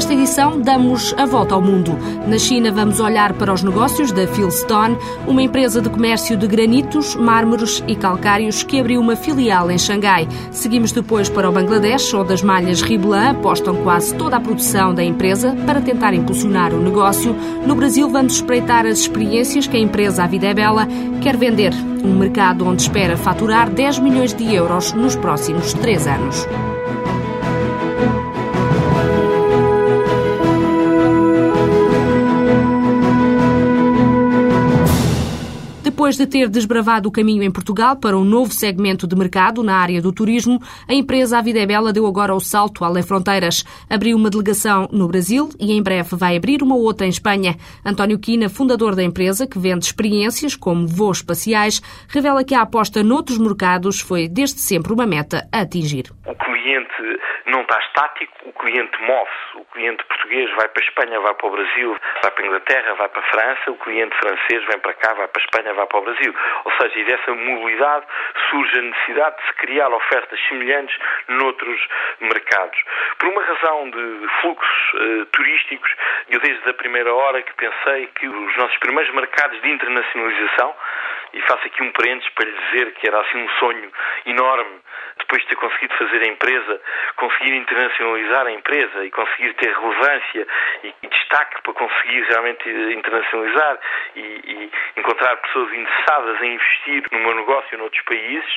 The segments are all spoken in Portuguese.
Nesta edição, damos a volta ao mundo. Na China, vamos olhar para os negócios da Philstone, uma empresa de comércio de granitos, mármores e calcários que abriu uma filial em Xangai. Seguimos depois para o Bangladesh, onde as malhas Riblan apostam quase toda a produção da empresa para tentar impulsionar o negócio. No Brasil, vamos espreitar as experiências que a empresa A Vida é Bela quer vender. Um mercado onde espera faturar 10 milhões de euros nos próximos três anos. Depois de ter desbravado o caminho em Portugal para um novo segmento de mercado na área do turismo, a empresa A Vida é Bela deu agora o salto além fronteiras. Abriu uma delegação no Brasil e em breve vai abrir uma outra em Espanha. António Quina, fundador da empresa, que vende experiências como voos espaciais, revela que a aposta noutros mercados foi desde sempre uma meta a atingir. O cliente não está estático, o cliente move-se. O cliente português vai para a Espanha, vai para o Brasil, vai para a Inglaterra, vai para a França, o cliente francês vem para cá, vai para a Espanha, vai para o Brasil. Ou seja, e dessa mobilidade surge a necessidade de se criar ofertas semelhantes noutros mercados. Por uma razão de fluxos uh, turísticos, eu desde a primeira hora que pensei que os nossos primeiros mercados de internacionalização, e faço aqui um parênteses para lhe dizer que era assim um sonho enorme depois de ter conseguido fazer a empresa, conseguir internacionalizar a empresa e conseguir ter relevância e, e destaque para conseguir realmente internacionalizar e, e, encontrar pessoas interessadas em investir no meu negócio noutros países,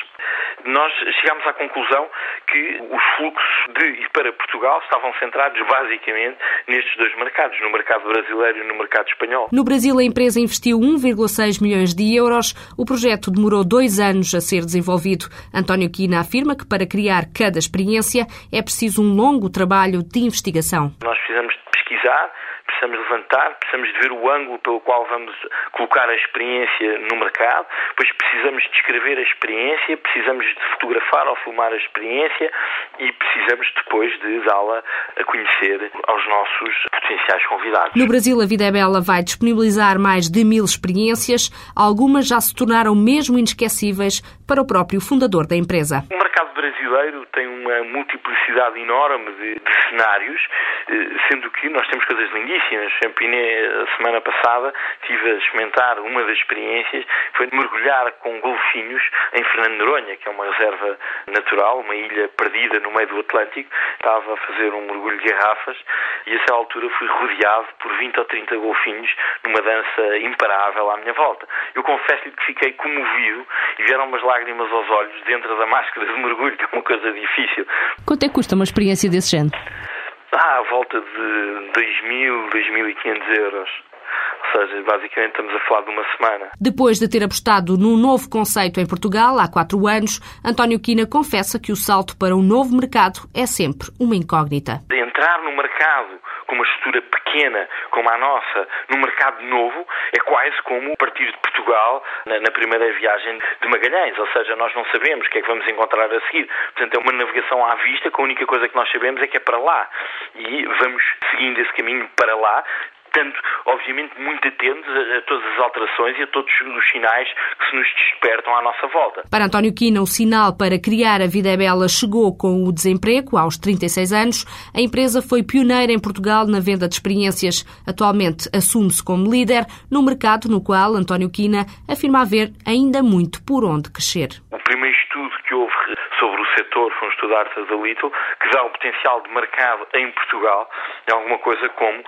nós chegámos à conclusão que os fluxos de e para Portugal estavam centrados basicamente nestes dois mercados, no mercado brasileiro e no mercado espanhol. No Brasil, a empresa investiu 1,6 milhões de euros. O projeto demorou dois anos a ser desenvolvido. António Quina afirma que para criar cada experiência é preciso um longo trabalho de investigação. Nós precisamos pesquisar, precisamos levantar, precisamos de ver o ângulo pelo qual vamos colocar a experiência no mercado, depois precisamos descrever a experiência, precisamos de fotografar ou filmar a experiência e precisamos depois de dá-la a conhecer aos nossos potenciais convidados. No Brasil, a Vida é Bela vai disponibilizar mais de mil experiências, algumas já se tornaram mesmo inesquecíveis para o próprio fundador da empresa. O mercado brasileiro tem uma multiplicidade enorme de, de cenários, eh, sendo que nós temos coisas lindíssimas. Em Piné, a semana passada, tive a experimentar uma das experiências, foi mergulhar com golfinhos em Fernando Noronha, que é uma reserva natural, uma ilha perdida no meio do Atlântico. Estava a fazer um mergulho de garrafas e a essa altura fui rodeado por 20 ou 30 golfinhos numa dança imparável à minha volta. Eu confesso-lhe que fiquei comovido e vieram umas lágrimas aos olhos dentro da máscara de mergulho, que é uma coisa difícil. Quanto é que custa uma experiência desse género? Ah, à volta de 2.000, 2.500 euros. Ou seja, basicamente estamos a falar de uma semana. Depois de ter apostado num novo conceito em Portugal há quatro anos, António Quina confessa que o salto para um novo mercado é sempre uma incógnita. Entrar no mercado com uma estrutura pequena como a nossa, num mercado novo, é quase como partir de Portugal na, na, primeira viagem de Magalhães. Ou seja, nós não sabemos o que é que vamos encontrar a seguir. Portanto, é uma navegação à vista, que a única coisa que nós sabemos é que é para lá. E vamos seguindo esse caminho para lá, estando, obviamente, muito atentos a, a, todas as alterações e a todos os sinais que se nos despertam à nossa volta. Para António Quina, o sinal para criar a Vida é Bela chegou com o desemprego, aos 36 anos. A empresa foi pioneira em Portugal na venda de experiências. Atualmente assume-se como líder no mercado no qual António Quina afirma haver ainda muito por onde crescer. O primeiro estudo que houve sobre o setor Arthur da Little, que dá o potencial de mercado em Portugal em alguma coisa como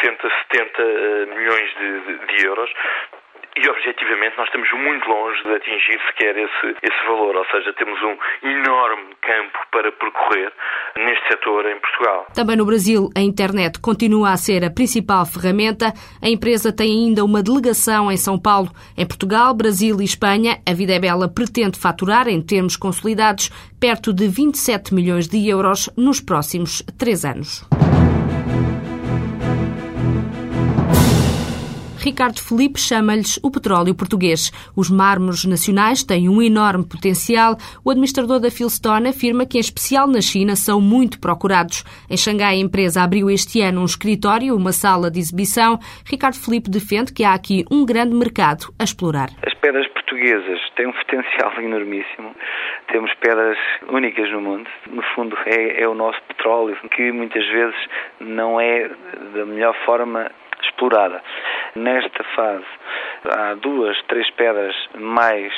60, 70 eh, milhões de, de, de euros e objetivamente nós estamos muito longe de atingir sequer esse, esse valor, ou seja, temos um enorme campo para percorrer neste setor em Portugal. Também no Brasil, a internet continua a ser a principal ferramenta. A empresa tem ainda uma delegação em São Paulo. Em Portugal, Brasil e Espanha, a Vida é Bela pretende faturar, em termos consolidados, perto de 27 milhões de euros nos próximos três anos. Ricardo Felipe chama-lhes o petróleo português. Os mármores nacionais têm um enorme potencial. O administrador da Philstone afirma que, em especial na China, são muito procurados. Em Xangai, a empresa abriu este ano um escritório, uma sala de exibição. Ricardo Felipe defende que há aqui um grande mercado a explorar. As pedras portuguesas têm um potencial enormíssimo. Temos pedras únicas no mundo. No fundo, é, é o nosso petróleo, que muitas vezes não é da melhor forma explorada. Nesta fase há duas, três pedras mais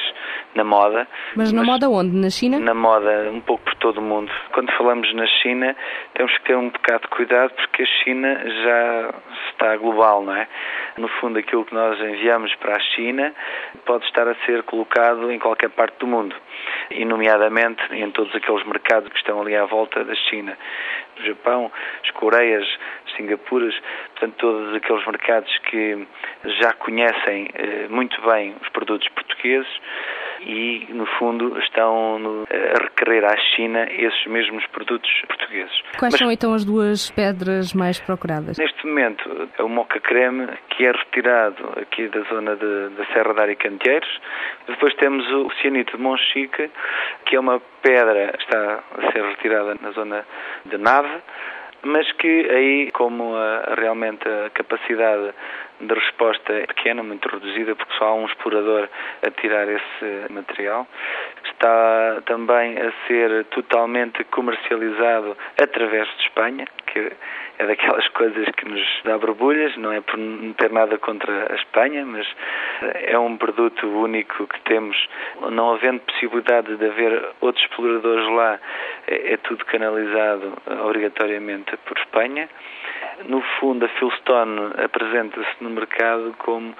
na moda. Mas na mas moda onde? Na China? Na moda, um pouco por todo o mundo. Quando falamos na China, temos que ter um bocado de cuidado porque a China já está global, não é? No fundo, aquilo que nós enviamos para a China pode estar a ser colocado em qualquer parte do mundo, e nomeadamente em todos aqueles mercados que estão ali à volta da China. O Japão, as Coreias, Singapuras, portanto, todos aqueles mercados que já conhecem eh, muito bem os produtos portugueses e, no fundo, estão no, a requerer à China esses mesmos produtos portugueses. Quais Mas, são então as duas pedras mais procuradas? Neste momento é o moca creme, que é retirado aqui da zona de, da Serra da Candeeiros. Depois temos o cianito de Monchique, que é uma pedra que está a ser retirada na zona de Nave mas que aí, como a, realmente a capacidade de resposta é pequena, muito reduzida, porque só há um explorador a tirar esse material, está também a ser totalmente comercializado através de Espanha, que é daquelas coisas que nos dá borbulhas, não é por não ter nada contra a Espanha, mas é um produto único que temos, não havendo possibilidade de haver outros exploradores lá, é, é tudo canalizado obrigatoriamente por Espanha. No fundo, a Philstone apresenta-se no mercado como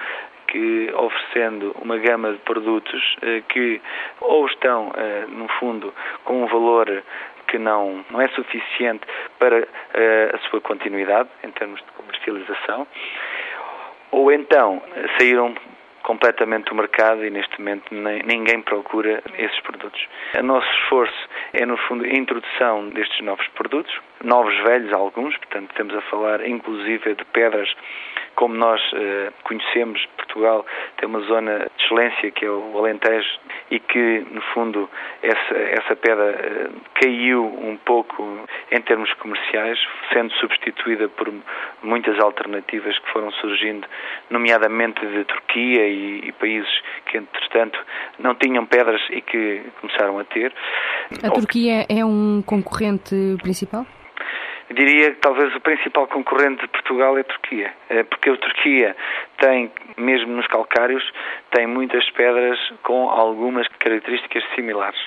que oferecendo uma gama de produtos eh, que ou estão, eh, no fundo, com um valor que não, não é suficiente para eh, a sua continuidade em termos de comercialização, ou então saíram completamente do mercado e neste momento ninguém procura esses produtos. O nosso esforço é, no fundo, a introdução destes novos produtos, novos velhos alguns, portanto, estamos a falar inclusive de pedras como nós eh, conhecemos, Portugal tem uma zona de excelência que é o Alentejo e que, no fundo, essa, essa pedra eh, caiu um pouco em termos comerciais, sendo substituída por muitas alternativas que foram surgindo, nomeadamente de Turquia e, e países que, entretanto, não tinham pedras e que começaram a ter. A Turquia é um concorrente principal? Diria que talvez o principal concorrente de Portugal é a Turquia, é porque a Turquia tem, mesmo nos calcários, tem muitas pedras com algumas características similares.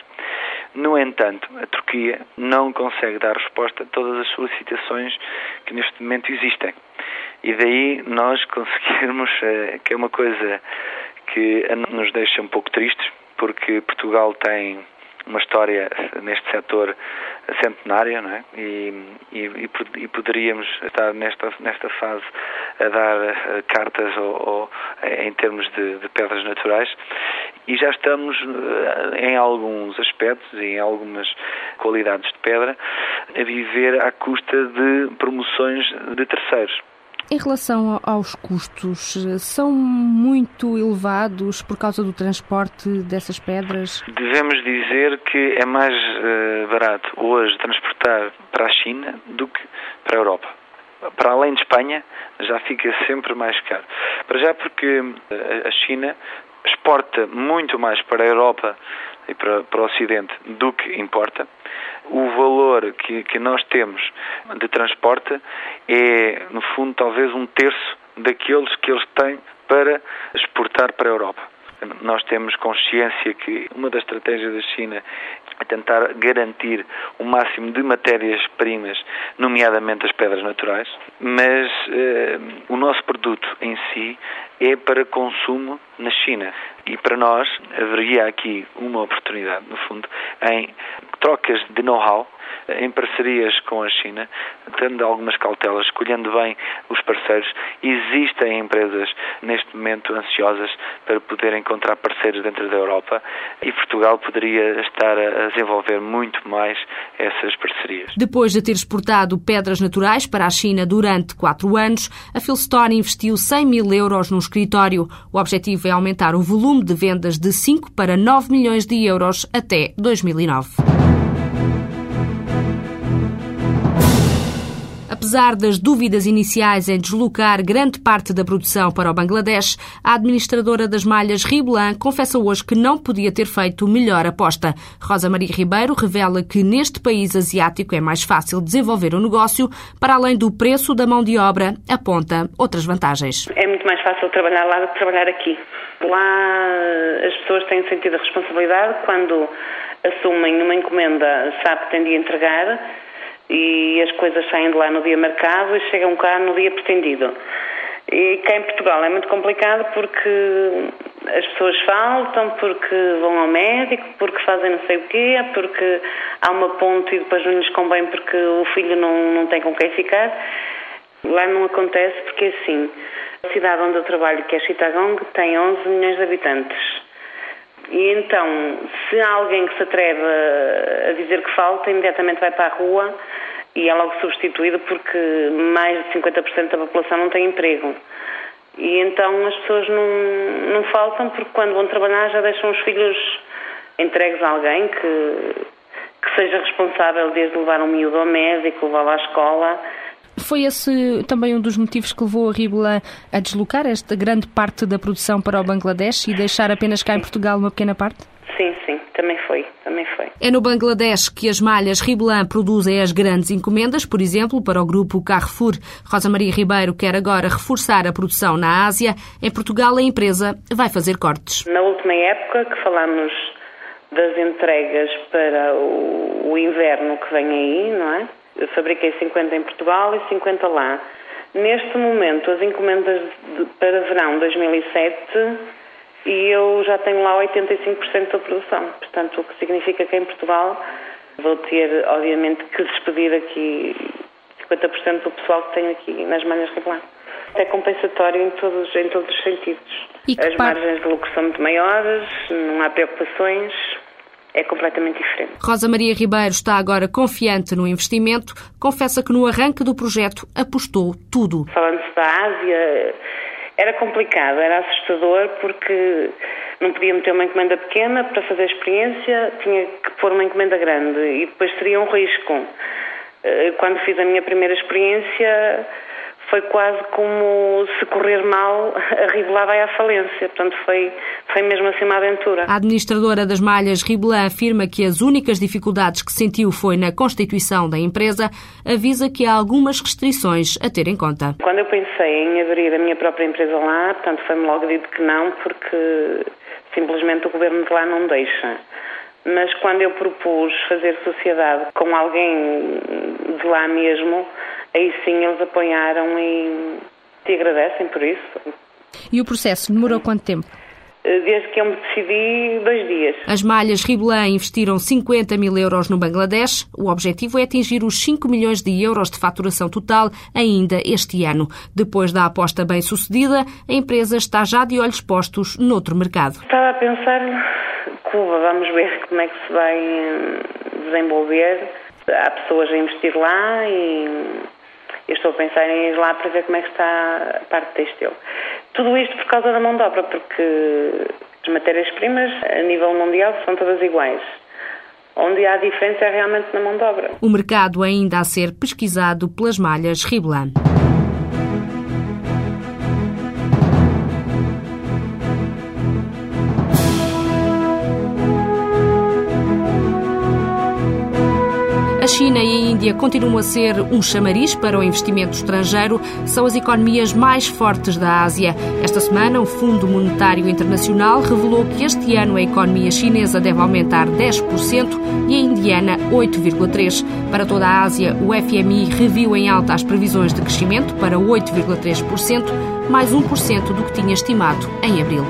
No entanto, a Turquia não consegue dar resposta a todas as solicitações que neste momento existem. E daí nós conseguirmos, eh, que é uma coisa que nos deixa um pouco tristes, porque Portugal tem uma história neste setor centenária, não é? E, e, e, poderíamos estar nesta, nesta fase a dar uh, cartas ou, ou, em termos de, de, pedras naturais e já estamos uh, em alguns aspectos e em algumas qualidades de pedra a viver à custa de promoções de terceiros. Em relação aos custos, são muito elevados por causa do transporte dessas pedras? Devemos dizer que é mais uh, barato hoje transportar para a China do que para a Europa. Para além de Espanha, já fica sempre mais caro. Para já porque eh, a China exporta muito mais para a Europa e para, para o Ocidente do que importa. O valor que, que nós temos de transporte é, no fundo, talvez um terço daqueles que eles têm para exportar para a Europa. Nós temos consciência que uma das estratégias da China é tentar garantir o máximo de matérias-primas, nomeadamente as pedras naturais, mas eh, o nosso produto em si é para consumo na China. E para nós haveria aqui uma oportunidade, no fundo, em trocas de know-how em parcerias com a China, tendo algumas cautelas, escolhendo bem os parceiros. Existem empresas neste momento ansiosas para poder encontrar parceiros dentro da Europa e Portugal poderia estar a desenvolver muito mais essas parcerias. Depois de ter exportado pedras naturais para a China durante quatro anos, a Philstone investiu 100 mil euros no escritório. O objetivo é aumentar o volume de vendas de 5 para 9 milhões de euros até 2009. Apesar das dúvidas iniciais em deslocar grande parte da produção para o Bangladesh, a administradora das malhas Riblan confessa hoje que não podia ter feito melhor aposta. Rosa Maria Ribeiro revela que neste país asiático é mais fácil desenvolver o um negócio, para além do preço da mão de obra, aponta outras vantagens. É muito mais fácil trabalhar lá do que trabalhar aqui. Lá as pessoas têm sentido a responsabilidade quando assumem uma encomenda, sabe que tem de entregar e as coisas saem de lá no dia marcado e chegam cá no dia pretendido. E cá em Portugal é muito complicado porque as pessoas faltam, porque vão ao médico, porque fazem não sei o quê, porque há uma ponte e depois não lhes convém porque o filho não, não tem com quem ficar. Lá não acontece porque assim, a cidade onde eu trabalho, que é Chittagong, tem 11 milhões de habitantes. E então, se há alguém que se atreve a dizer que falta, imediatamente vai para a rua e é logo substituído porque mais de 50% da população não tem emprego. E então as pessoas não, não faltam porque quando vão trabalhar já deixam os filhos entregues a alguém que, que seja responsável desde levar um miúdo ao médico, levá-lo à escola foi esse também um dos motivos que levou a Ribla a deslocar esta grande parte da produção para o Bangladesh e deixar apenas cá em Portugal uma pequena parte? Sim, sim, também foi, também foi. É no Bangladesh que as malhas Riblan produzem as grandes encomendas, por exemplo, para o grupo Carrefour. Rosa Maria Ribeiro quer agora reforçar a produção na Ásia. Em Portugal, a empresa vai fazer cortes. Na última época que falamos das entregas para o, o inverno que vem aí, não é? Eu fabriquei 50 em Portugal e 50 lá. Neste momento, as encomendas de, para verão 2007 e eu já tenho lá 85% da produção. Portanto, o que significa que em Portugal vou ter, obviamente, que despedir aqui 50% do pessoal que tenho aqui nas malhas regular. É compensatório em todos, em todos os sentidos. As margens de lucro são muito maiores, não há preocupações, é completamente diferente. Rosa Maria Ribeiro está agora confiante no investimento, confessa que no arranque do projeto apostou tudo. Falando-se da Ásia, era complicado, era assustador porque não podia meter uma encomenda pequena para fazer a experiência, tinha que pôr uma encomenda grande e depois seria um risco. Eh, quando fiz a minha primeira experiência, foi quase como se correr mal, a Ribelan vai à falência. Portanto, foi, foi mesmo assim uma aventura. A administradora das malhas Ribelan afirma que as únicas dificuldades que sentiu foi na constituição da empresa, avisa que há algumas restrições a ter em conta. Quando eu pensei em abrir a minha própria empresa lá, portanto, foi-me logo dito que não, porque simplesmente o governo de lá não deixa mas quando eu propus fazer sociedade com alguém de lá mesmo, aí sim eles apoiaram e te agradecem por isso. E o processo demorou quanto tempo? Eh, desde que eu me decidi, dois dias. As malhas Riblan investiram 50 mil euros no Bangladesh. O objetivo é atingir os 5 milhões de euros de faturação total ainda este ano. Depois da aposta bem sucedida, a empresa está já de olhos postos noutro mercado. Estava a pensar, Cuba, vamos ver como é que se vai hum, desenvolver. Há pessoas a investir lá e eu estou a pensar em ir lá para ver como é que está a parte textil. Tudo isto por causa da mão de obra, porque as matérias-primas a nível mundial são todas iguais. Onde há diferença é realmente na mão de obra. O mercado ainda a ser pesquisado pelas malhas Riblan. China a Índia continuam a ser um chamariz para o investimento estrangeiro, são as economias mais fortes da Ásia. Esta semana, o Fundo Monetário Internacional revelou que este ano a economia chinesa deve aumentar 10% e a indiana 8,3%. Para toda a Ásia, o FMI reviu em alta as previsões de crescimento para 8,3%, mais 1% do que tinha estimado em abril.